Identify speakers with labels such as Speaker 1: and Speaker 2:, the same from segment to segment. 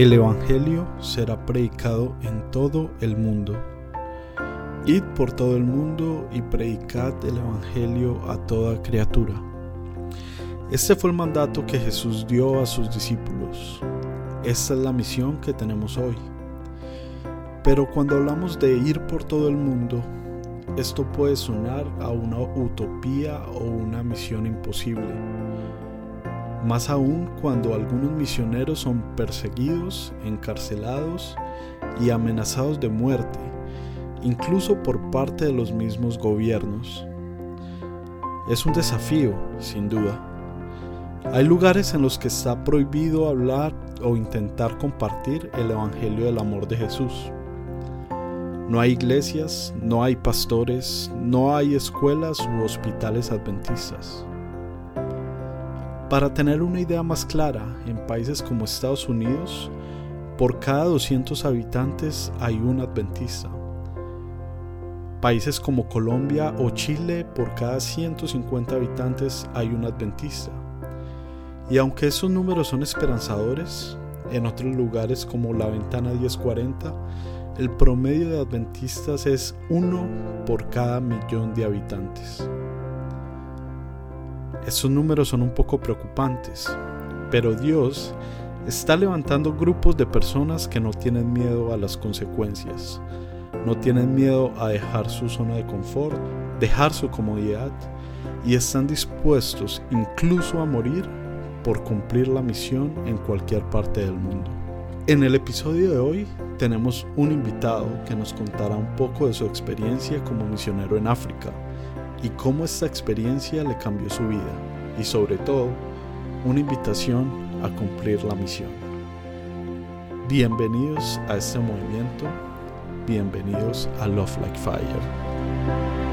Speaker 1: El Evangelio será predicado en todo el mundo. Id por todo el mundo y predicad el Evangelio a toda criatura. Este fue el mandato que Jesús dio a sus discípulos. Esta es la misión que tenemos hoy. Pero cuando hablamos de ir por todo el mundo, esto puede sonar a una utopía o una misión imposible. Más aún cuando algunos misioneros son perseguidos, encarcelados y amenazados de muerte, incluso por parte de los mismos gobiernos. Es un desafío, sin duda. Hay lugares en los que está prohibido hablar o intentar compartir el Evangelio del amor de Jesús. No hay iglesias, no hay pastores, no hay escuelas u hospitales adventistas. Para tener una idea más clara, en países como Estados Unidos, por cada 200 habitantes hay un adventista. Países como Colombia o Chile, por cada 150 habitantes hay un adventista. Y aunque esos números son esperanzadores, en otros lugares como la Ventana 1040, el promedio de adventistas es uno por cada millón de habitantes. Esos números son un poco preocupantes, pero Dios está levantando grupos de personas que no tienen miedo a las consecuencias, no tienen miedo a dejar su zona de confort, dejar su comodidad y están dispuestos incluso a morir por cumplir la misión en cualquier parte del mundo. En el episodio de hoy tenemos un invitado que nos contará un poco de su experiencia como misionero en África y cómo esta experiencia le cambió su vida y sobre todo una invitación a cumplir la misión. Bienvenidos a este movimiento, bienvenidos a Love Like Fire.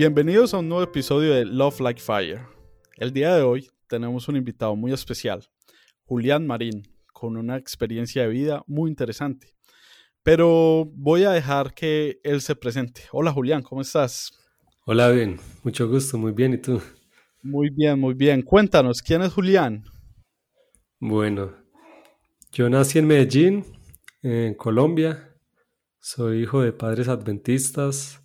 Speaker 1: Bienvenidos a un nuevo episodio de Love Like Fire. El día de hoy tenemos un invitado muy especial, Julián Marín, con una experiencia de vida muy interesante. Pero voy a dejar que él se presente. Hola Julián, ¿cómo estás?
Speaker 2: Hola, bien, mucho gusto, muy bien, ¿y tú?
Speaker 1: Muy bien, muy bien. Cuéntanos, ¿quién es Julián?
Speaker 2: Bueno, yo nací en Medellín, en Colombia. Soy hijo de padres adventistas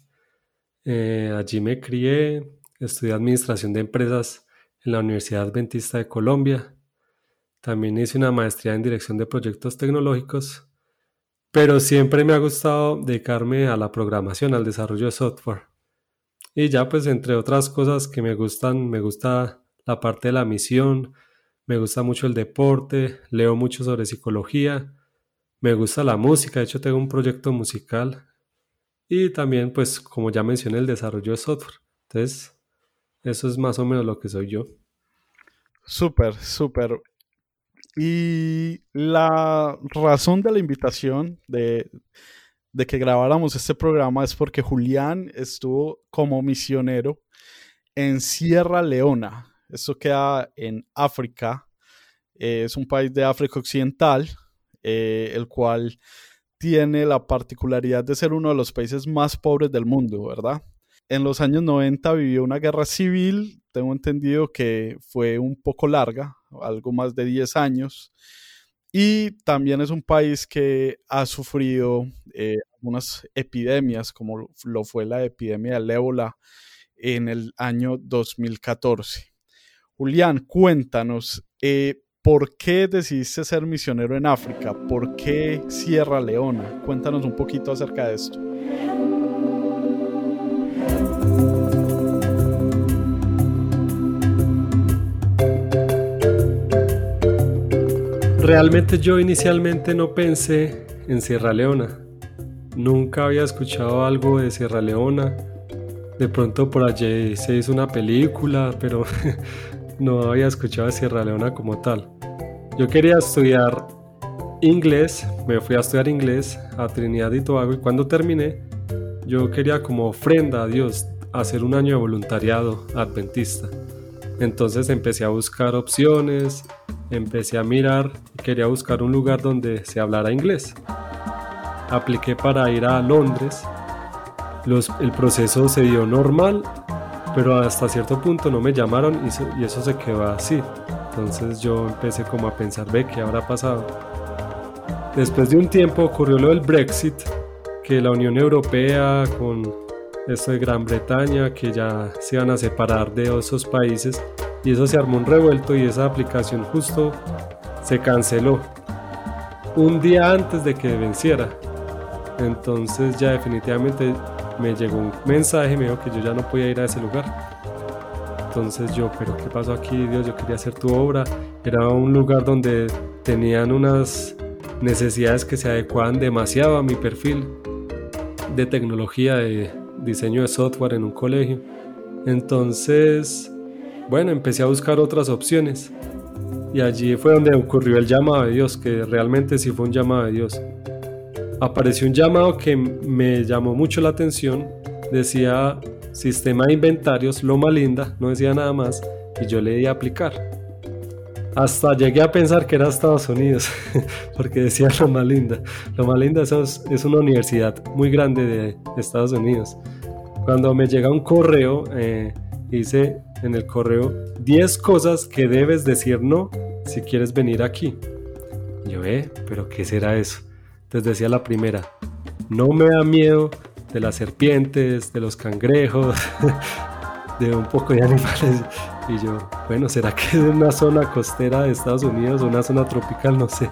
Speaker 2: eh, allí me crié, estudié administración de empresas en la Universidad Adventista de Colombia. También hice una maestría en dirección de proyectos tecnológicos, pero siempre me ha gustado dedicarme a la programación, al desarrollo de software. Y ya pues entre otras cosas que me gustan, me gusta la parte de la misión, me gusta mucho el deporte, leo mucho sobre psicología, me gusta la música, de hecho tengo un proyecto musical y también, pues, como ya mencioné, el desarrollo de software. Entonces, eso es más o menos lo que soy yo.
Speaker 1: Súper, súper. Y la razón de la invitación de, de, que grabáramos este programa es porque Julián estuvo como misionero en Sierra Leona. Esto queda en África. Eh, es un país de África Occidental, eh, el cual tiene la particularidad de ser uno de los países más pobres del mundo, ¿verdad? En los años 90 vivió una guerra civil, tengo entendido que fue un poco larga, algo más de 10 años, y también es un país que ha sufrido eh, algunas epidemias, como lo fue la epidemia del ébola en el año 2014. Julián, cuéntanos, eh, ¿Por qué decidiste ser misionero en África? ¿Por qué Sierra Leona? Cuéntanos un poquito acerca de esto.
Speaker 2: Realmente yo inicialmente no pensé en Sierra Leona. Nunca había escuchado algo de Sierra Leona. De pronto por allí se hizo una película, pero no había escuchado de Sierra Leona como tal. Yo quería estudiar inglés, me fui a estudiar inglés a Trinidad y Tobago y cuando terminé, yo quería como ofrenda a Dios hacer un año de voluntariado adventista. Entonces empecé a buscar opciones, empecé a mirar quería buscar un lugar donde se hablara inglés. Apliqué para ir a Londres. el proceso se dio normal, pero hasta cierto punto no me llamaron y, eso se quedó así. Entonces yo empecé como a pensar, ve, ¿qué habrá pasado? Después de un tiempo ocurrió lo del Brexit, que la Unión Europea con esto de Gran Bretaña, que ya se iban a separar de esos países, y eso se armó un revuelto y esa aplicación justo se canceló un día antes de que venciera. Entonces ya definitivamente me llegó un mensaje, me dijo que yo ya no podía ir a ese lugar. Entonces yo, pero ¿qué pasó aquí? Dios, yo quería hacer tu obra. Era un lugar donde tenían unas necesidades que se adecuaban demasiado a mi perfil de tecnología, de diseño de software en un colegio. Entonces, bueno, empecé a buscar otras opciones. Y allí fue donde ocurrió el llamado de Dios, que realmente sí fue un llamado de Dios. Apareció un llamado que me llamó mucho la atención. Decía sistema de inventarios, Loma Linda, no decía nada más. Y yo le di a aplicar. Hasta llegué a pensar que era Estados Unidos, porque decía Loma Linda. Loma Linda es, una universidad muy grande de Estados Unidos. Cuando me llega un correo, eh, dice en el correo 10 cosas que debes decir no si quieres venir aquí. yo, eh, pero ¿qué será eso? Entonces decía la primera, no me da miedo de las serpientes, de los cangrejos, de un poco de animales. Y yo, bueno, ¿será que es una zona costera de Estados Unidos o una zona tropical? No sé.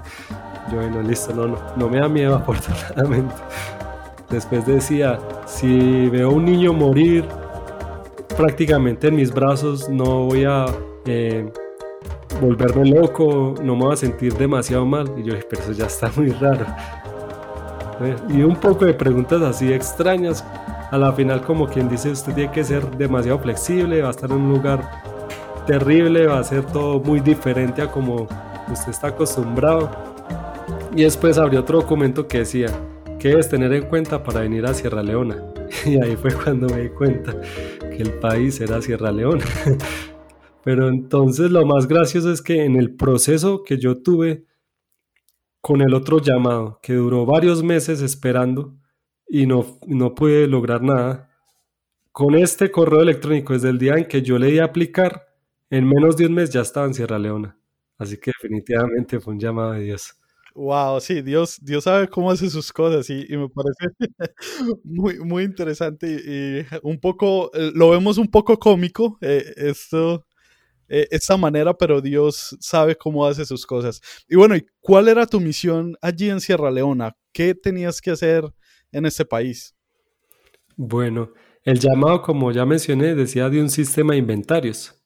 Speaker 2: Yo, bueno, listo, no, no, no me da miedo afortunadamente. Después decía, si veo un niño morir prácticamente en mis brazos, no voy a eh, volverme loco, no me voy a sentir demasiado mal. Y yo pero eso ya está muy raro. Eh, y un poco de preguntas así extrañas a la final como quien dice usted tiene que ser demasiado flexible, va a estar en un lugar terrible, va a ser todo muy diferente a como usted está acostumbrado. Y después abrió otro documento que decía, ¿qué debes tener en cuenta para venir a Sierra Leona? Y ahí fue cuando me di cuenta que el país era Sierra Leona. Pero entonces lo más gracioso es que en el proceso que yo tuve con el otro llamado, que duró varios meses esperando, y no, no pude lograr nada. Con este correo electrónico, desde el día en que yo le di a aplicar, en menos de un mes ya estaba en Sierra Leona. Así que definitivamente fue un llamado de Dios.
Speaker 1: Wow, sí, Dios, Dios sabe cómo hace sus cosas y, me parece muy, muy interesante y, un poco, eh, lo vemos un poco cómico, eh, esto, eh, esta manera, pero Dios sabe cómo hace sus cosas. Y bueno, ¿y cuál era tu misión allí en Sierra Leona? ¿Qué tenías que hacer en este país?
Speaker 2: Bueno, el llamado, como ya mencioné, decía de un sistema de inventarios.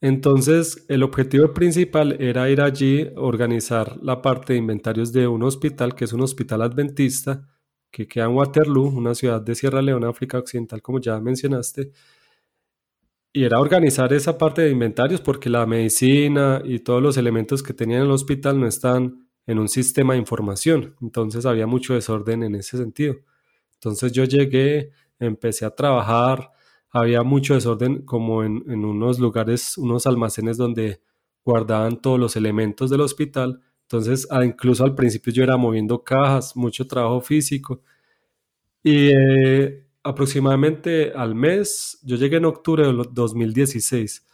Speaker 2: Entonces, el objetivo principal era ir allí, organizar la parte de inventarios de un hospital, que es un hospital adventista, que queda en Waterloo, una ciudad de Sierra Leona, África Occidental, como ya mencionaste. Y era organizar esa parte de inventarios porque la medicina y todos los elementos que tenía en el hospital no están en un sistema de información. Entonces había mucho desorden en ese sentido. Entonces yo llegué, empecé a trabajar, había mucho desorden como en, unos lugares, unos almacenes donde guardaban todos los elementos del hospital. Entonces, incluso al principio yo era moviendo cajas, mucho trabajo físico. Y eh, aproximadamente al mes, yo llegué en octubre de 2016.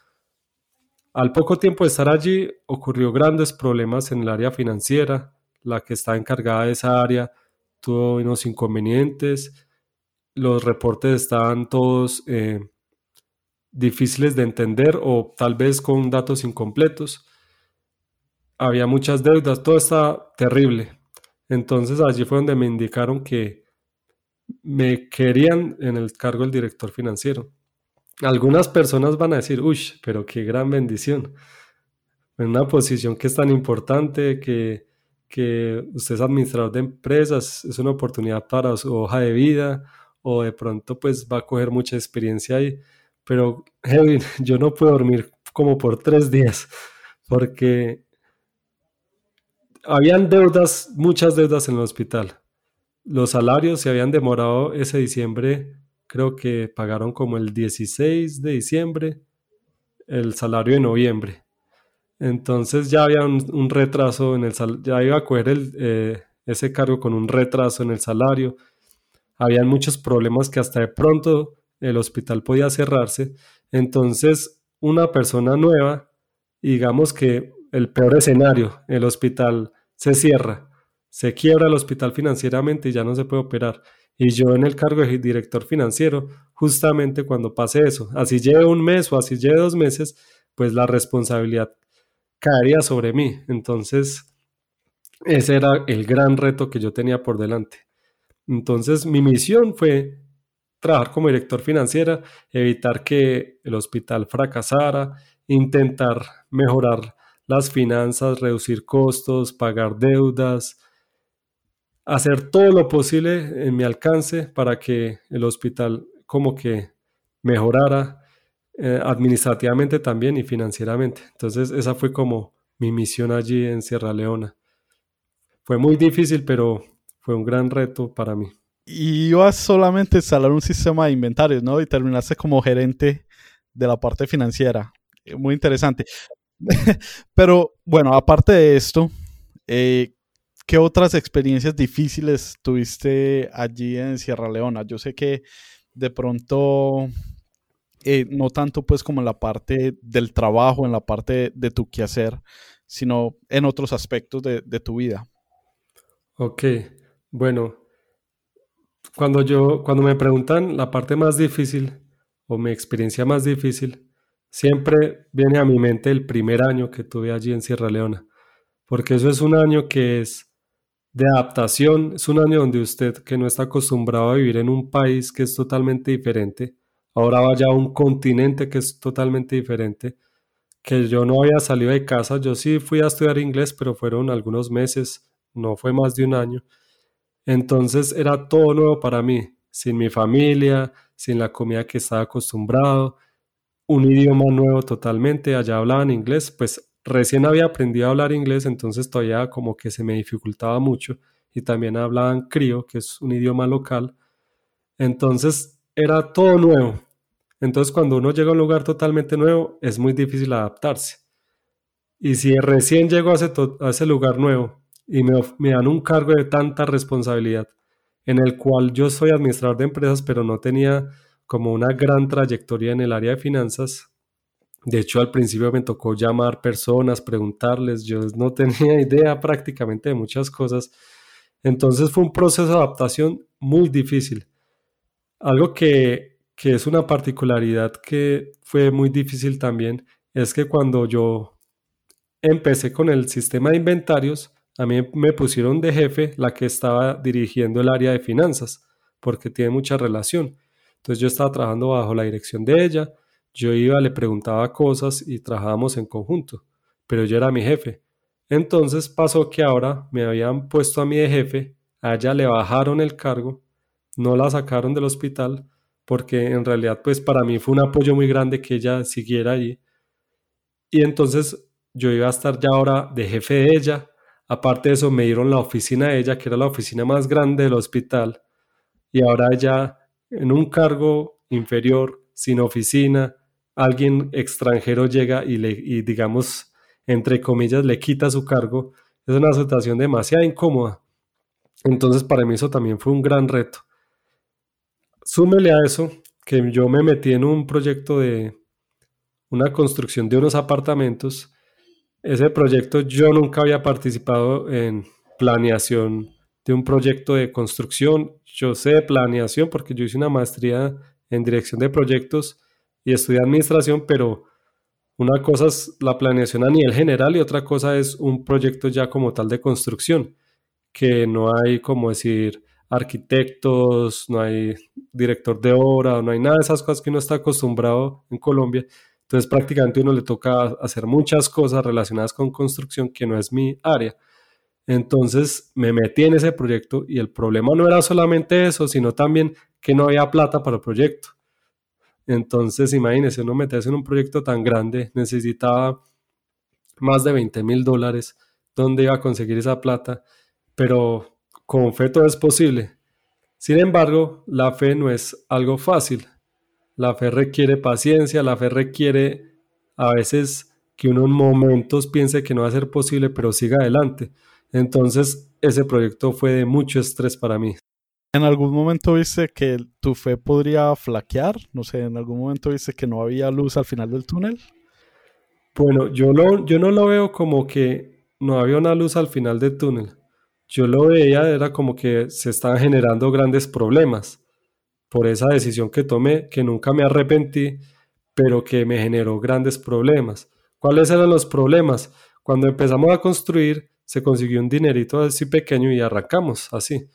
Speaker 2: Al poco tiempo de estar allí, ocurrió grandes problemas en el área financiera. La que está encargada de esa área tuvo unos inconvenientes. Los reportes estaban todos eh, difíciles de entender o tal vez con datos incompletos. Había muchas deudas, todo estaba terrible. Entonces allí fue donde me indicaron que me querían en el cargo del director financiero. Algunas personas van a decir, uy, pero qué gran bendición. En una posición que es tan importante, que, que usted es administrador de empresas, es una oportunidad para su hoja de vida, o de pronto pues va a coger mucha experiencia ahí. Pero, Kevin, yo no puedo dormir como por tres días, porque habían deudas, muchas deudas en el hospital. Los salarios se habían demorado ese diciembre, creo que pagaron como el 16 de diciembre, el salario de noviembre. Entonces ya había un, retraso en el ya iba a coger eh, ese cargo con un retraso en el salario. Habían muchos problemas que hasta de pronto el hospital podía cerrarse. Entonces, una persona nueva, digamos que el peor escenario, el hospital se cierra, se quiebra el hospital financieramente y ya no se puede operar. Y yo en el cargo de director financiero, justamente cuando pase eso, así lleve un mes o así lleve dos meses, pues la responsabilidad caería sobre mí. Entonces, ese era el gran reto que yo tenía por delante. Entonces, mi misión fue trabajar como director financiera, evitar que el hospital fracasara, intentar mejorar las finanzas, reducir costos, pagar deudas, hacer todo lo posible en mi alcance para que el hospital como que mejorara eh, administrativamente también y financieramente. Entonces esa fue como mi misión allí en Sierra Leona. Fue muy difícil, pero fue un gran reto para mí.
Speaker 1: Y ibas solamente a instalar un sistema de inventarios, ¿no? Y terminaste como gerente de la parte financiera. Eh, muy interesante. Pero bueno, aparte de esto, eh, ¿qué otras experiencias difíciles tuviste allí en Sierra Leona? Yo sé que de pronto, eh, no tanto pues como en la parte del trabajo, en la parte de tu quehacer, sino en otros aspectos de, tu vida.
Speaker 2: Ok, bueno, cuando yo, cuando me preguntan la parte más difícil o mi experiencia más difícil, siempre viene a mi mente el primer año que tuve allí en Sierra Leona, porque eso es un año que es de adaptación, es un año donde usted que no está acostumbrado a vivir en un país que es totalmente diferente, ahora vaya a un continente que es totalmente diferente, que yo no había salido de casa, yo sí fui a estudiar inglés, pero fueron algunos meses, no fue más de un año. Entonces era todo nuevo para mí, sin mi familia, sin la comida que estaba acostumbrado, un idioma nuevo totalmente, allá hablaban inglés, pues recién había aprendido a hablar inglés, entonces todavía como que se me dificultaba mucho y también hablaban crío, que es un idioma local. Entonces era todo nuevo. Entonces cuando uno llega a un lugar totalmente nuevo es muy difícil adaptarse. Y si recién llego a ese, lugar nuevo y me, me, dan un cargo de tanta responsabilidad, en el cual yo soy administrador de empresas, pero no tenía como una gran trayectoria en el área de finanzas. De hecho, al principio me tocó llamar personas, preguntarles, yo no tenía idea prácticamente de muchas cosas. Entonces fue un proceso de adaptación muy difícil. Algo que, que es una particularidad que fue muy difícil también es que cuando yo empecé con el sistema de inventarios, a mí me pusieron de jefe la que estaba dirigiendo el área de finanzas, porque tiene mucha relación. Entonces yo estaba trabajando bajo la dirección de ella, yo iba, le preguntaba cosas y trabajábamos en conjunto, pero yo era mi jefe. Entonces pasó que ahora me habían puesto a mí de jefe, a ella le bajaron el cargo, no la sacaron del hospital, porque en realidad pues para mí fue un apoyo muy grande que ella siguiera allí. Y entonces yo iba a estar ya ahora de jefe de ella, Aparte de eso, me dieron la oficina de ella, que era la oficina más grande del hospital, y ahora ella en un cargo inferior, sin oficina, alguien extranjero llega y, le, digamos, entre comillas, le quita su cargo, es una situación demasiado incómoda. Entonces, para mí eso también fue un gran reto. Súmele a eso que yo me metí en un proyecto de una construcción de unos apartamentos ese proyecto yo nunca había participado en planeación de un proyecto de construcción. Yo sé de planeación porque yo hice una maestría en dirección de proyectos y estudié administración, pero una cosa es la planeación a nivel general y otra cosa es un proyecto ya como tal de construcción, que no hay como decir arquitectos, no hay director de obra, no hay nada de esas cosas que uno está acostumbrado en Colombia. Entonces prácticamente uno le toca hacer muchas cosas relacionadas con construcción que no es mi área. Entonces me metí en ese proyecto y el problema no era solamente eso, sino también que no había plata para el proyecto. Entonces, imagínense, uno meterse en un proyecto tan grande, necesitaba más de 20 mil dólares. ¿Dónde iba a conseguir esa plata? Pero con fe todo es posible. Sin embargo, la fe no es algo fácil. La fe requiere paciencia, la fe requiere a veces que uno en momentos piense que no va a ser posible, pero siga adelante. Entonces, ese proyecto fue de mucho estrés para mí.
Speaker 1: ¿En algún momento viste que tu fe podría flaquear? No sé, ¿en algún momento viste que no había luz al final del túnel?
Speaker 2: Bueno, yo, yo no lo veo como que no había una luz al final del túnel. Yo lo veía, era como que se estaban generando grandes problemas por esa decisión que tomé, que nunca me arrepentí, pero que me generó grandes problemas. ¿Cuáles eran los problemas? Cuando empezamos a construir, se consiguió un dinerito así pequeño y arrancamos así.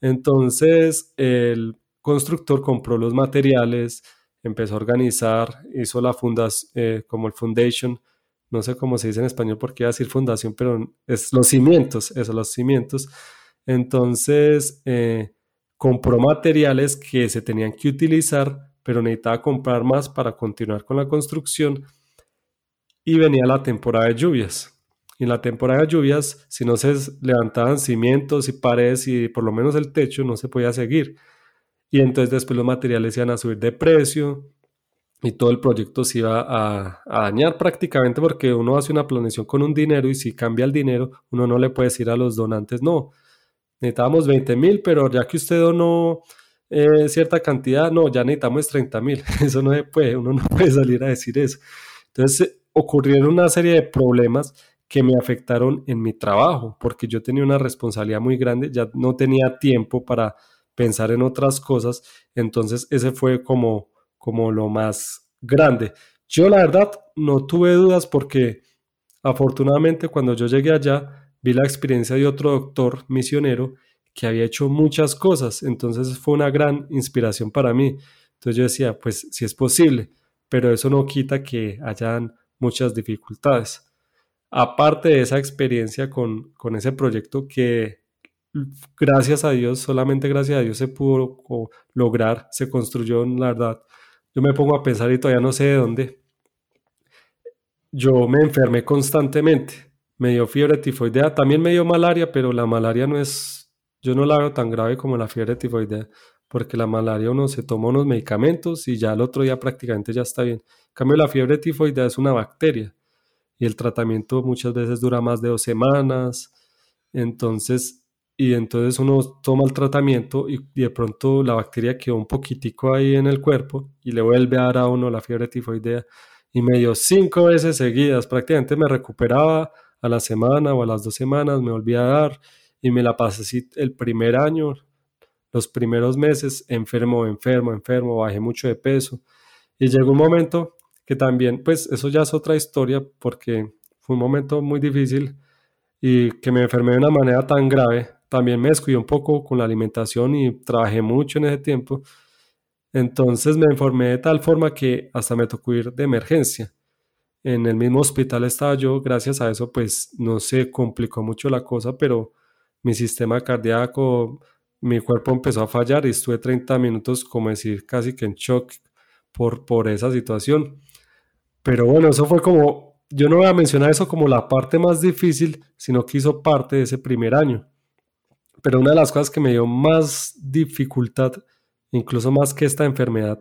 Speaker 2: Entonces, el constructor compró los materiales, empezó a organizar, hizo la fundación, eh, como el foundation, no sé cómo se dice en español porque iba a decir fundación, pero es los cimientos, eso, los cimientos. Entonces, eh, compró materiales que se tenían que utilizar, pero necesitaba comprar más para continuar con la construcción y venía la temporada de lluvias. Y en la temporada de lluvias, si no se levantaban cimientos y paredes y por lo menos el techo, no se podía seguir. Y entonces después los materiales iban a subir de precio y todo el proyecto se iba a, dañar prácticamente porque uno hace una planeación con un dinero y si cambia el dinero, uno no le puede decir a los donantes, no, necesitábamos 20 mil, pero ya que usted donó eh, cierta cantidad, no, ya necesitamos 30 mil. Eso no se puede, uno no puede salir a decir eso. Entonces ocurrieron una serie de problemas que me afectaron en mi trabajo, porque yo tenía una responsabilidad muy grande, ya no tenía tiempo para pensar en otras cosas, entonces ese fue como, como lo más grande. Yo la verdad no tuve dudas porque afortunadamente cuando yo llegué allá vi la experiencia de otro doctor misionero que había hecho muchas cosas, entonces fue una gran inspiración para mí. Entonces yo decía, pues si es posible, pero eso no quita que hayan muchas dificultades. Aparte de esa experiencia con, con ese proyecto que gracias a Dios, solamente gracias a Dios se pudo lograr, se construyó, la verdad. Yo me pongo a pensar y todavía no sé de dónde. Yo me enfermé constantemente, me dio fiebre tifoidea, también me dio malaria, pero la malaria no es, yo no la veo tan grave como la fiebre tifoidea, porque la malaria uno se toma unos medicamentos y ya el otro día prácticamente ya está bien. En cambio, la fiebre tifoidea es una bacteria y el tratamiento muchas veces dura más de dos semanas. Entonces, y entonces uno toma el tratamiento y, de pronto la bacteria quedó un poquitico ahí en el cuerpo y le vuelve a dar a uno la fiebre tifoidea. Y me dio cinco veces seguidas, prácticamente me recuperaba a la semana o a las dos semanas, me volvía a dar y me la pasé el primer año, los primeros meses, enfermo, enfermo, enfermo, bajé mucho de peso. Y llegó un momento que también, pues eso ya es otra historia porque fue un momento muy difícil y que me enfermé de una manera tan grave. También me descuidé un poco con la alimentación y trabajé mucho en ese tiempo. Entonces me enfermé de tal forma que hasta me tocó ir de emergencia. En el mismo hospital estaba yo, gracias a eso pues no se complicó mucho la cosa, pero mi sistema cardíaco, mi cuerpo empezó a fallar y estuve 30 minutos, como decir, casi que en shock por, por esa situación. Pero bueno, eso fue como, yo no voy a mencionar eso como la parte más difícil, sino que hizo parte de ese primer año. Pero una de las cosas que me dio más dificultad, incluso más que esta enfermedad,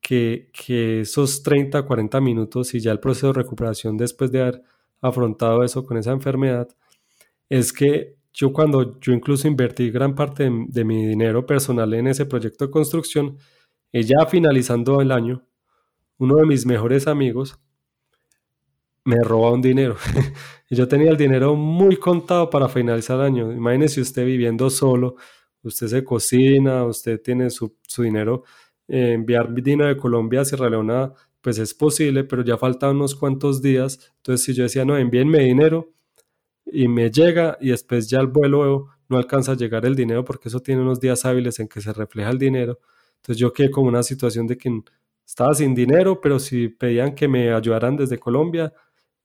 Speaker 2: que, que esos 30, 40 minutos y ya el proceso de recuperación después de haber afrontado eso con esa enfermedad, es que yo cuando yo incluso invertí gran parte de, mi dinero personal en ese proyecto de construcción, y ya finalizando el año, uno de mis mejores amigos me roba un dinero. yo tenía el dinero muy contado para finalizar el año. Imagínese usted viviendo solo, usted se cocina, usted tiene su, dinero. Eh, enviar dinero de Colombia a Sierra Leona, pues es posible, pero ya faltan unos cuantos días. Entonces, si yo decía, no, envíenme dinero y me llega y después ya el vuelo no alcanza a llegar el dinero porque eso tiene unos días hábiles en que se refleja el dinero. Entonces yo quedé como una situación de que estaba sin dinero, pero si pedían que me ayudaran desde Colombia,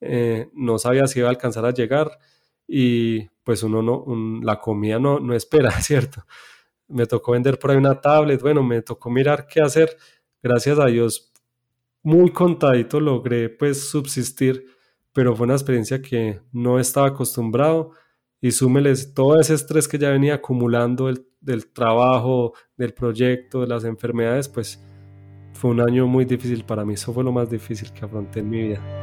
Speaker 2: eh, no sabía si iba a alcanzar a llegar y pues uno no, la comida no, no espera, ¿cierto? Me tocó vender por ahí una tablet, bueno, me tocó mirar qué hacer. Gracias a Dios muy contadito logré pues subsistir, pero fue una experiencia que no estaba acostumbrado y súmeles todo ese estrés que ya venía acumulando del trabajo, del proyecto, de las enfermedades, pues fue un año muy difícil para mí. Eso fue lo más difícil que afronté en mi vida.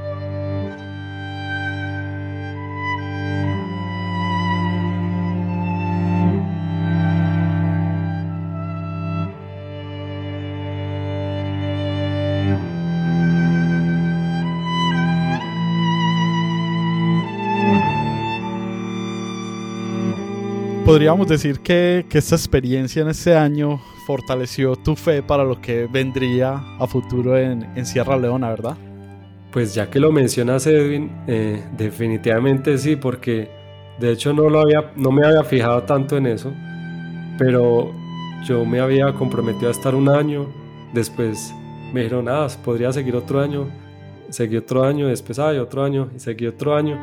Speaker 1: Podríamos decir que, que, esta experiencia en este año fortaleció tu fe para lo que vendría a futuro en, Sierra Leona, ¿verdad?
Speaker 2: Pues ya que lo mencionas, Edwin, eh, definitivamente sí, porque de hecho no, lo había, no me había fijado tanto en eso, pero yo me había comprometido a estar un año, después me dijeron, ah, podría seguir otro año, seguí otro año, después hay otro año, y seguí otro año,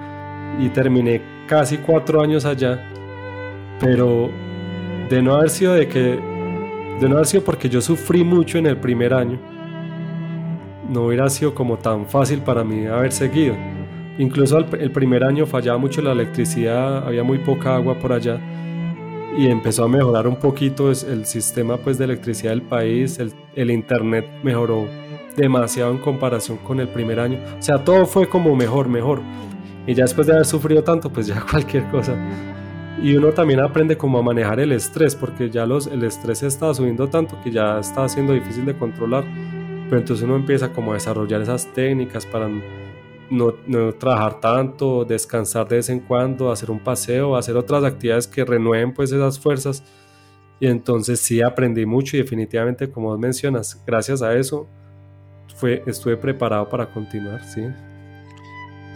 Speaker 2: y terminé casi cuatro años allá pero de no haber sido de que de no haber sido porque yo sufrí mucho en el primer año no hubiera sido como tan fácil para mí haber seguido. Incluso el, primer año fallaba mucho la electricidad había muy poca agua por allá y empezó a mejorar un poquito el sistema pues de electricidad del país el, el internet mejoró demasiado en comparación con el primer año. O sea todo fue como mejor mejor. Y ya después de haber sufrido tanto pues ya cualquier cosa y uno también aprende cómo manejar el estrés, porque ya los, el estrés está subiendo tanto que ya está siendo difícil de controlar. Pero entonces uno empieza como a desarrollar esas técnicas para no, trabajar tanto, descansar de vez en cuando, hacer un paseo, hacer otras actividades que renueven pues esas fuerzas. Y entonces sí aprendí mucho y definitivamente como mencionas, gracias a eso fue, estuve preparado para continuar, sí.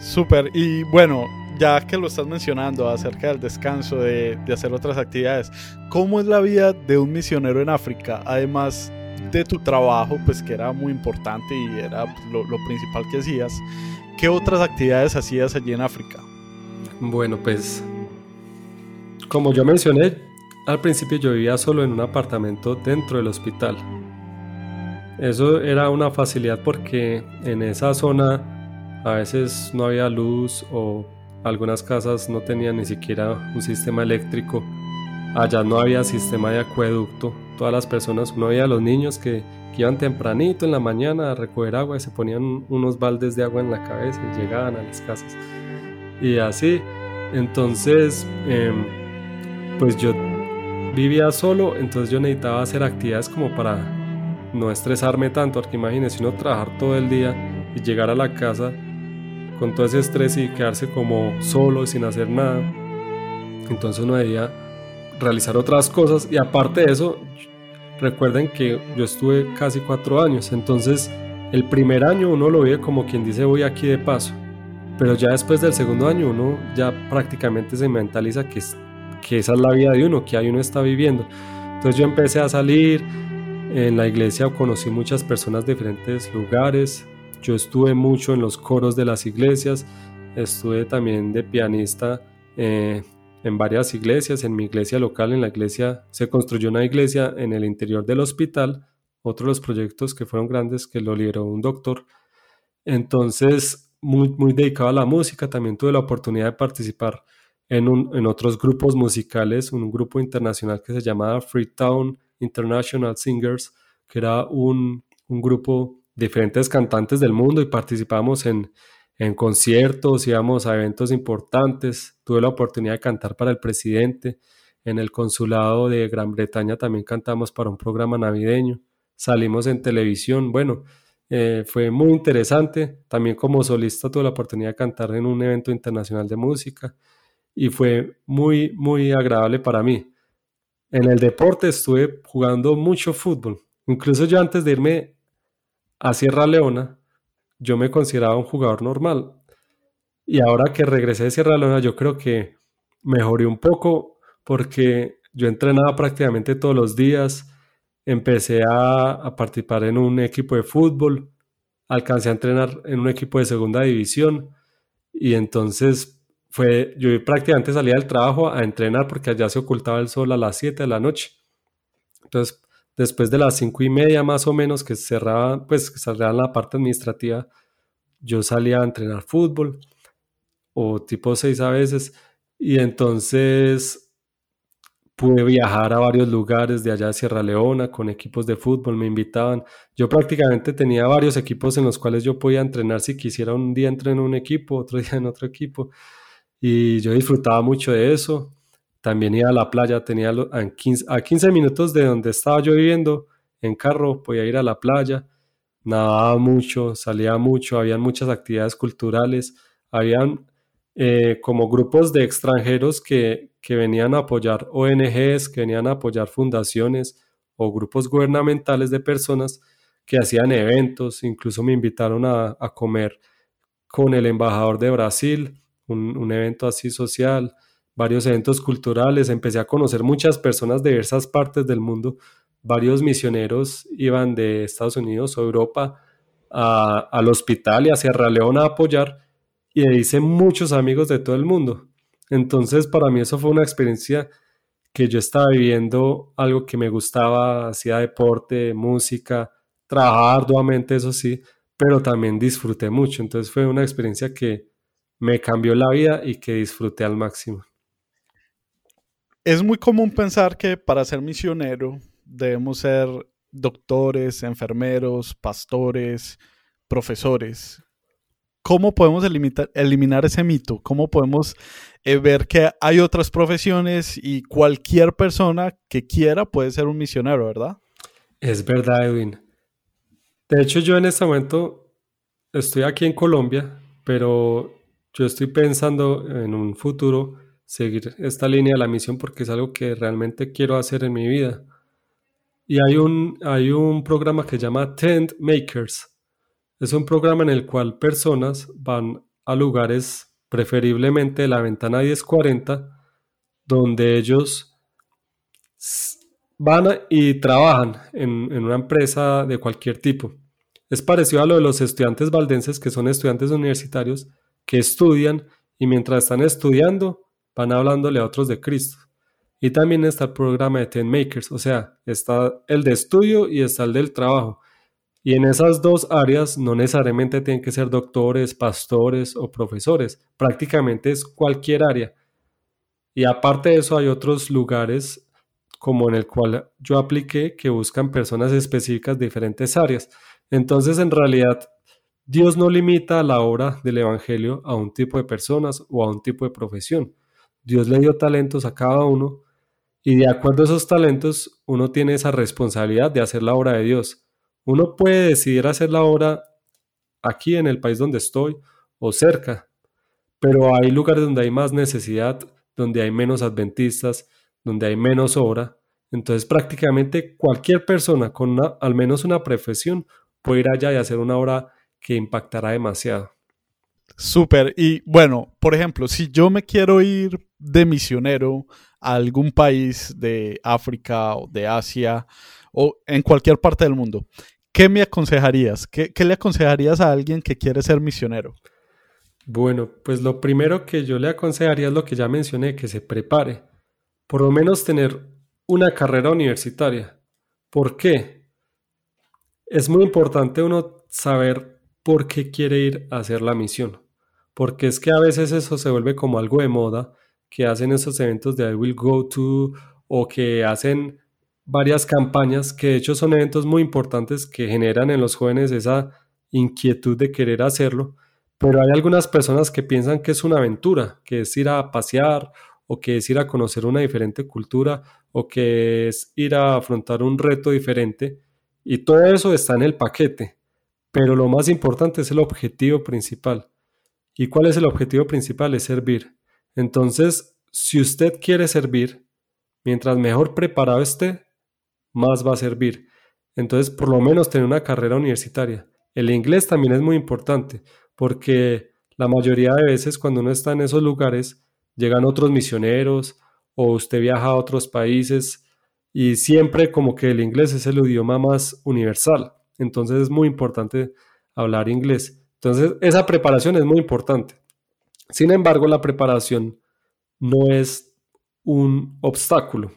Speaker 1: Súper, y bueno, ya que lo estás mencionando acerca del descanso, de, hacer otras actividades, ¿cómo es la vida de un misionero en África? Además de tu trabajo, pues que era muy importante y era lo, lo principal que hacías, ¿qué otras actividades hacías allí en África?
Speaker 2: Bueno, pues como yo mencioné, al principio yo vivía solo en un apartamento dentro del hospital. Eso era una facilidad porque en esa zona a veces no había luz o algunas casas no tenían ni siquiera un sistema eléctrico. Allá no había sistema de acueducto. Todas las personas, uno veía los niños que, iban tempranito en la mañana a recoger agua y se ponían unos baldes de agua en la cabeza y llegaban a las casas. Y así, entonces, em, pues yo vivía solo, entonces yo necesitaba hacer actividades como para no estresarme tanto, porque imagínense uno trabajar todo el día y llegar a la casa con todo ese estrés y quedarse como solo sin hacer nada. Entonces uno debía realizar otras cosas y aparte de eso, recuerden que yo estuve casi cuatro años, entonces el primer año uno lo ve como quien dice voy aquí de paso, pero ya después del segundo año uno ya prácticamente se mentaliza que, que esa es la vida de uno, que ahí uno está viviendo. Entonces yo empecé a salir, en la iglesia conocí muchas personas de diferentes lugares, yo estuve mucho en los coros de las iglesias, estuve también de pianista eh, en varias iglesias, en mi iglesia local, en la iglesia, se construyó una iglesia en el interior del hospital, otro de los proyectos que fueron grandes que lo lideró un doctor. Entonces, muy, muy dedicado a la música, también tuve la oportunidad de participar en, en otros grupos musicales, un grupo internacional que se llamaba Freetown International Singers, que era un, un grupo diferentes cantantes del mundo y participamos en, en conciertos, íbamos a eventos importantes. Tuve la oportunidad de cantar para el presidente. En el consulado de Gran Bretaña también cantamos para un programa navideño. Salimos en televisión. Bueno, eh, fue muy interesante. También como solista tuve la oportunidad de cantar en un evento internacional de música y fue muy, muy agradable para mí. En el deporte estuve jugando mucho fútbol. Incluso yo antes de irme a Sierra Leona, yo me consideraba un jugador normal. Y ahora que regresé de Sierra Leona, yo creo que mejoré un poco porque yo entrenaba prácticamente todos los días, empecé a, participar en un equipo de fútbol, alcancé a entrenar en un equipo de segunda división y entonces fue, yo prácticamente salía del trabajo a entrenar porque allá se ocultaba el sol a las 7 de la noche. Entonces después de las cinco y media más o menos que cerraba, pues que salía la parte administrativa, yo salía a entrenar fútbol o tipo seis a veces y entonces pude viajar a varios lugares de allá de Sierra Leona con equipos de fútbol, me invitaban. Yo prácticamente tenía varios equipos en los cuales yo podía entrenar si quisiera un día entrenar en un equipo, otro día en otro equipo. Y yo disfrutaba mucho de eso. También iba a la playa, tenía a 15, a 15 minutos de donde estaba yo viviendo, en carro, podía ir a la playa, nadaba mucho, salía mucho, habían muchas actividades culturales, habían eh, como grupos de extranjeros que, que venían a apoyar ONGs, que venían a apoyar fundaciones o grupos gubernamentales de personas que hacían eventos, incluso me invitaron a, a comer con el embajador de Brasil, un, un, evento así social, varios eventos culturales, empecé a conocer muchas personas de diversas partes del mundo, varios misioneros iban de Estados Unidos o Europa a, al hospital y a Sierra Leona a apoyar y hice muchos amigos de todo el mundo. Entonces, para mí eso fue una experiencia que yo estaba viviendo algo que me gustaba, hacía deporte, música, trabajaba arduamente, eso sí, pero también disfruté mucho. Entonces fue una experiencia que me cambió la vida y que disfruté al máximo.
Speaker 1: Es muy común pensar que para ser misionero debemos ser doctores, enfermeros, pastores, profesores. ¿Cómo podemos eliminar, ese mito? ¿Cómo podemos eh, ver que hay otras profesiones y cualquier persona que quiera puede ser un misionero, verdad?
Speaker 2: Es verdad, Edwin. De hecho, yo en este momento estoy aquí en Colombia, pero yo estoy pensando en un futuro seguir esta línea de la misión porque es algo que realmente quiero hacer en mi vida. Y hay un, hay un programa que se llama Tent Makers es un programa en el cual personas van a lugares, preferiblemente de la ventana 1040, donde ellos van y trabajan en, en una empresa de cualquier tipo. Es parecido a lo de los estudiantes valdenses, que son estudiantes universitarios que estudian y mientras están estudiando van hablándole a otros de Cristo. Y también está el programa de Ten Makers, o sea, está el de estudio y está el del trabajo. Y en esas dos áreas no necesariamente tienen que ser doctores, pastores o profesores, prácticamente es cualquier área. Y aparte de eso hay otros lugares como en el cual yo apliqué que buscan personas específicas de diferentes áreas. Entonces en realidad Dios no limita la obra del Evangelio a un tipo de personas o a un tipo de profesión. Dios le dio talentos a cada uno y de acuerdo a esos talentos uno tiene esa responsabilidad de hacer la obra de Dios. Uno puede decidir hacer la obra aquí en el país donde estoy o cerca, pero hay lugares donde hay más necesidad, donde hay menos adventistas, donde hay menos obra. Entonces prácticamente cualquier persona con al menos una profesión puede ir allá y hacer una obra que impactará demasiado.
Speaker 1: Súper. Y bueno, por ejemplo, si yo me quiero ir de misionero a algún país de África o de Asia o en cualquier parte del mundo, ¿qué me aconsejarías? ¿Qué, le aconsejarías a alguien que quiere ser misionero?
Speaker 2: Bueno, pues lo primero que yo le aconsejaría es lo que ya mencioné, que se prepare. Por lo menos tener una carrera universitaria. ¿Por qué? Es muy importante uno saber por qué quiere ir a hacer la misión. Porque es que a veces eso se vuelve como algo de moda, que hacen esos eventos de I will go to o que hacen varias campañas que de hecho son eventos muy importantes que generan en los jóvenes esa inquietud de querer hacerlo, pero hay algunas personas que piensan que es una aventura, que es ir a pasear o que es ir a conocer una diferente cultura o que es ir a afrontar un reto diferente y todo eso está en el paquete, pero lo más importante es el objetivo principal. ¿Y cuál es el objetivo principal? Es servir. Entonces, si usted quiere servir, mientras mejor preparado esté, más va a servir. Entonces, por lo menos tener una carrera universitaria. El inglés también es muy importante porque la mayoría de veces cuando uno está en esos lugares llegan otros misioneros o usted viaja a otros países y siempre como que el inglés es el idioma más universal. Entonces es muy importante hablar inglés. Entonces esa preparación es muy importante. Sin embargo, la preparación no es un obstáculo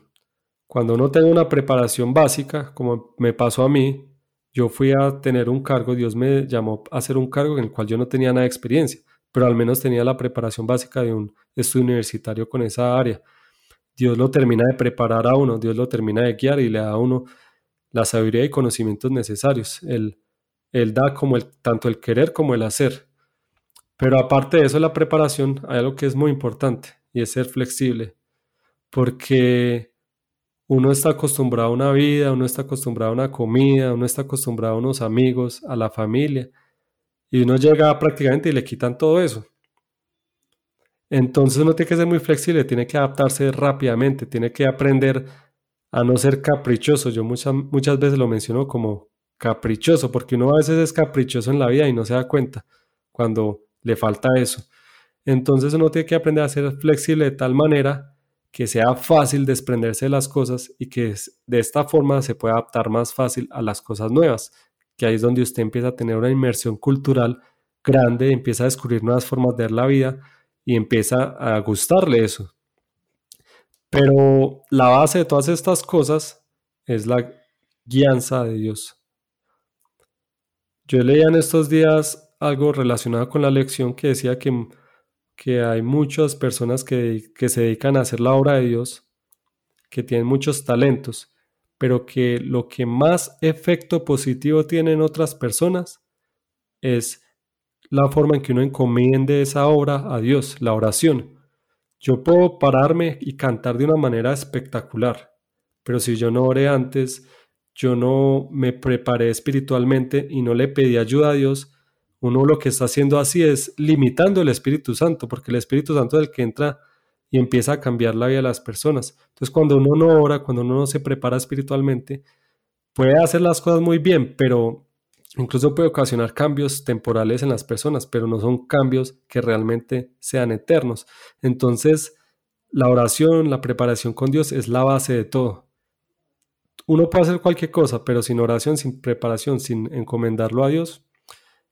Speaker 2: cuando uno tiene una preparación básica, como me pasó a mí, yo fui a tener un cargo, Dios me llamó a hacer un cargo en el cual yo no tenía nada de experiencia, pero al menos tenía la preparación básica de un estudio universitario con esa área. Dios lo termina de preparar a uno, Dios lo termina de guiar y le da a uno la sabiduría y conocimientos necesarios. Él, él da como el, tanto el querer como el hacer. Pero aparte de eso, la preparación, hay algo que es muy importante y es ser flexible. Porque uno está acostumbrado a una vida, uno está acostumbrado a una comida, uno está acostumbrado a unos amigos, a la familia, y uno llega prácticamente y le quitan todo eso. Entonces uno tiene que ser muy flexible, tiene que adaptarse rápidamente, tiene que aprender a no ser caprichoso. Yo muchas, muchas veces lo menciono como caprichoso, porque uno a veces es caprichoso en la vida y no se da cuenta cuando le falta eso. Entonces uno tiene que aprender a ser flexible de tal manera que sea fácil desprenderse de las cosas y que de esta forma se pueda adaptar más fácil a las cosas nuevas, que ahí es donde usted empieza a tener una inmersión cultural grande, empieza a descubrir nuevas formas de ver la vida y empieza a gustarle eso. Pero la base de todas estas cosas es la guianza de Dios. Yo leía en estos días algo relacionado con la lección que decía que que hay muchas personas que, se dedican a hacer la obra de Dios, que tienen muchos talentos, pero que lo que más efecto positivo tiene en otras personas es la forma en que uno encomiende esa obra a Dios, la oración. Yo puedo pararme y cantar de una manera espectacular, pero si yo no oré antes, yo no me preparé espiritualmente y no le pedí ayuda a Dios, uno lo que está haciendo así es limitando el Espíritu Santo, porque el Espíritu Santo es el que entra y empieza a cambiar la vida de las personas. Entonces, cuando uno no ora, cuando uno no se prepara espiritualmente, puede hacer las cosas muy bien, pero incluso puede ocasionar cambios temporales en las personas, pero no son cambios que realmente sean eternos. Entonces, la oración, la preparación con Dios es la base de todo. Uno puede hacer cualquier cosa, pero sin oración, sin preparación, sin encomendarlo a Dios,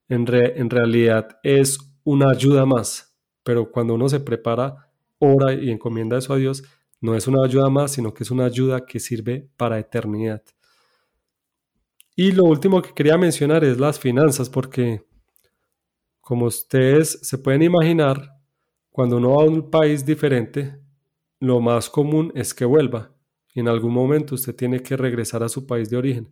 Speaker 2: en, realidad es una ayuda más, pero cuando uno se prepara, ora y encomienda eso a Dios, no es una ayuda más, sino que es una ayuda que sirve para eternidad. Y lo último que quería mencionar es las finanzas, porque como ustedes se pueden imaginar, cuando uno va a un país diferente, lo más común es que vuelva. Y en algún momento usted tiene que regresar a su país de origen.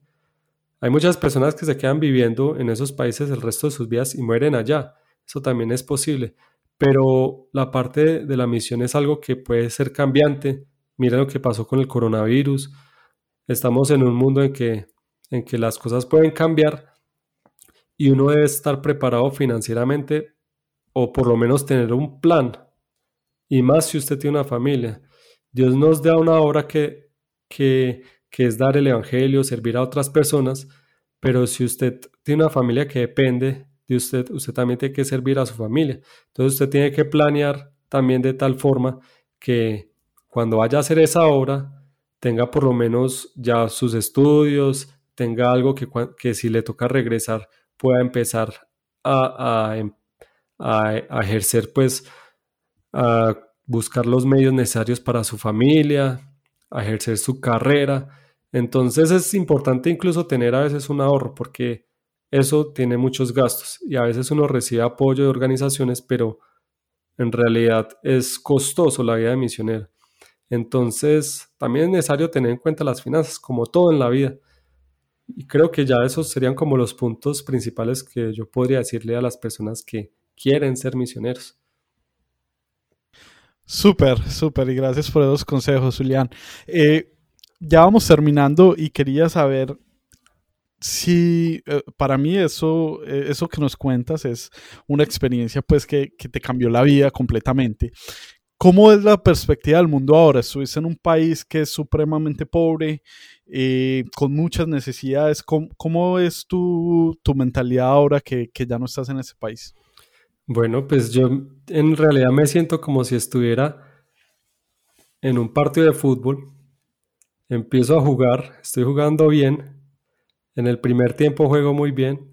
Speaker 2: Hay muchas personas que se quedan viviendo en esos países el resto de sus vidas y mueren allá. Eso también es posible. Pero la parte de la misión es algo que puede ser cambiante. Miren lo que pasó con el coronavirus. Estamos en un mundo en que, en que las cosas pueden cambiar y uno debe estar preparado financieramente o por lo menos tener un plan. Y más si usted tiene una familia. Dios nos da una obra que, que que es dar el Evangelio, servir a otras personas, pero si usted tiene una familia que depende de usted, usted también tiene que servir a su familia. Entonces usted tiene que planear también de tal forma que cuando vaya a hacer esa obra, tenga por lo menos ya sus estudios, tenga algo que, que si le toca regresar pueda empezar a, a, em, a, a ejercer, pues, a buscar los medios necesarios para su familia, a ejercer su carrera entonces es importante incluso tener a veces un ahorro porque eso tiene muchos gastos y a veces uno recibe apoyo de organizaciones, pero en realidad es costoso la vida de misionero. Entonces también es necesario tener en cuenta las finanzas, como todo en la vida. Y creo que ya esos serían como los puntos principales que yo podría decirle a las personas que quieren ser misioneros.
Speaker 1: Súper, súper, y gracias por esos consejos, Julián. Eh, ya vamos terminando y quería saber si eh, para mí eso, eh, eso que nos cuentas es una experiencia pues que, te cambió la vida completamente. ¿Cómo es la perspectiva del mundo ahora? Estuviste en un país que es supremamente pobre, eh, con muchas necesidades. ¿Cómo, es tu, mentalidad ahora que, que ya no estás en ese país?
Speaker 2: Bueno, pues yo en realidad me siento como si estuviera en un partido de fútbol Empiezo a jugar, estoy jugando bien. En el primer tiempo juego muy bien.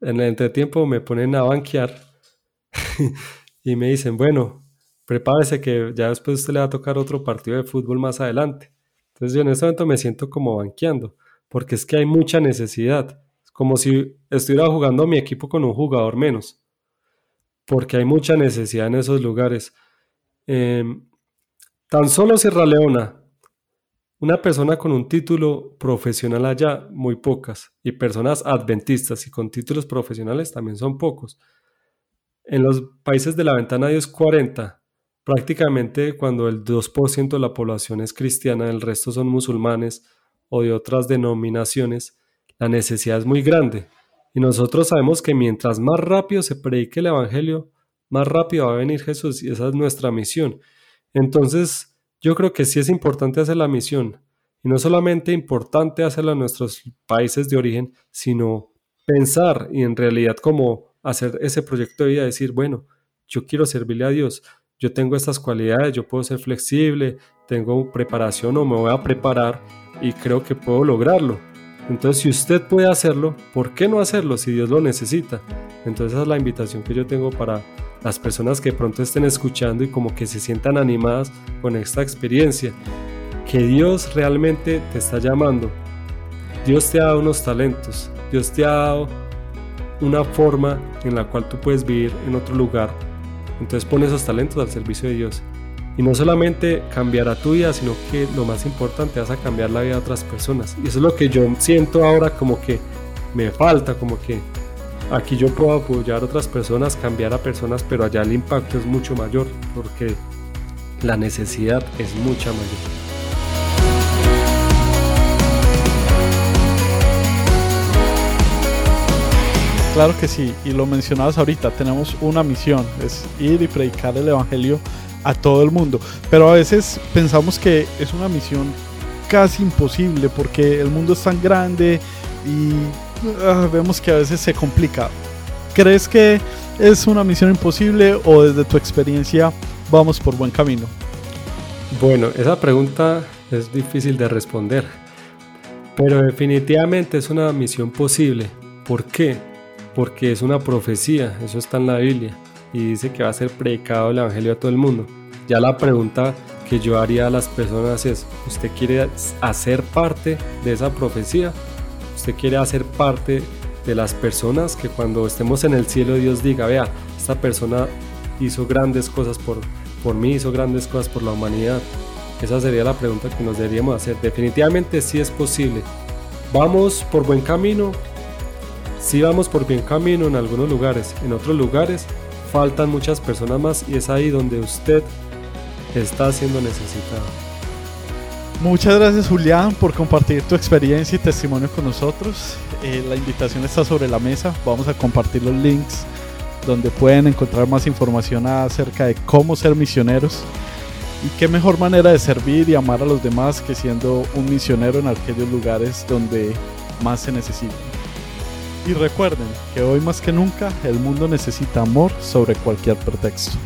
Speaker 2: En el entretiempo me ponen a banquear y me dicen, bueno, prepárese que ya después usted le va a tocar otro partido de fútbol más adelante. Entonces yo en este momento me siento como banqueando, porque es que hay mucha necesidad, como si estuviera jugando mi equipo con un jugador menos, porque hay mucha necesidad en esos lugares. Em, tan solo Sierra Leona, una persona con un título profesional allá, muy pocas, y personas adventistas y con títulos profesionales también son pocos. En los países de la ventana Dios 40, prácticamente cuando el 2% de la población es cristiana, el resto son musulmanes o de otras denominaciones, la necesidad es muy grande. Y nosotros sabemos que mientras más rápido se predique el Evangelio, más rápido va a venir Jesús y esa es nuestra misión. Entonces, yo creo que sí es importante hacer la misión. Y no solamente importante hacerla en nuestros países de origen, sino pensar y en realidad como hacer ese proyecto de vida, decir, bueno, yo quiero servirle a Dios, yo tengo estas cualidades, yo puedo ser flexible, tengo preparación o me voy a preparar y creo que puedo lograrlo. Entonces, si usted puede hacerlo, ¿por qué no hacerlo si Dios lo necesita? Entonces, esa es la invitación que yo tengo para las personas que pronto estén escuchando y como que se sientan animadas con esta experiencia. Que Dios realmente te está llamando. Dios te ha dado unos talentos. Dios te ha dado una forma en la cual tú puedes vivir en otro lugar. Entonces pone esos talentos al servicio de Dios. Y no solamente cambiará tu vida, sino que lo más importante, vas a cambiar la vida de otras personas. Y eso es lo que yo siento ahora como que me falta, como que aquí yo puedo apoyar a otras personas, cambiar a personas, pero allá el impacto es mucho mayor, porque la necesidad es mucha mayor.
Speaker 1: Claro que sí, y lo mencionabas ahorita, tenemos una misión, es ir y predicar el Evangelio a todo el mundo, pero a veces pensamos que es una misión casi imposible porque el mundo es tan grande y ah, vemos que a veces se complica. ¿Crees que es una misión imposible o desde tu experiencia vamos por buen camino?
Speaker 2: Bueno, esa pregunta es difícil de responder, pero definitivamente es una misión posible. ¿Por qué? Porque es una profecía, eso está en la Biblia, y dice que va a ser predicado el Evangelio a todo el mundo. Ya la pregunta que yo haría a las personas es, ¿usted quiere hacer parte de esa profecía? ¿Usted quiere hacer parte de las personas que cuando estemos en el cielo Dios diga, vea, esta persona hizo grandes cosas por, por mí, hizo grandes cosas por la humanidad? Esa sería la pregunta que nos deberíamos hacer. Definitivamente sí es posible. ¿Vamos por buen camino? Si vamos por bien camino en algunos lugares, en otros lugares faltan muchas personas más y es ahí donde usted está siendo necesitado.
Speaker 1: Muchas gracias Julián por compartir tu experiencia y testimonio con nosotros. Eh, la invitación está sobre la mesa. Vamos a compartir los links donde pueden encontrar más información acerca de cómo ser misioneros. Y qué mejor manera de servir y amar a los demás que siendo un misionero en aquellos lugares donde más se necesita. Y recuerden que hoy más que nunca el mundo necesita amor sobre cualquier pretexto.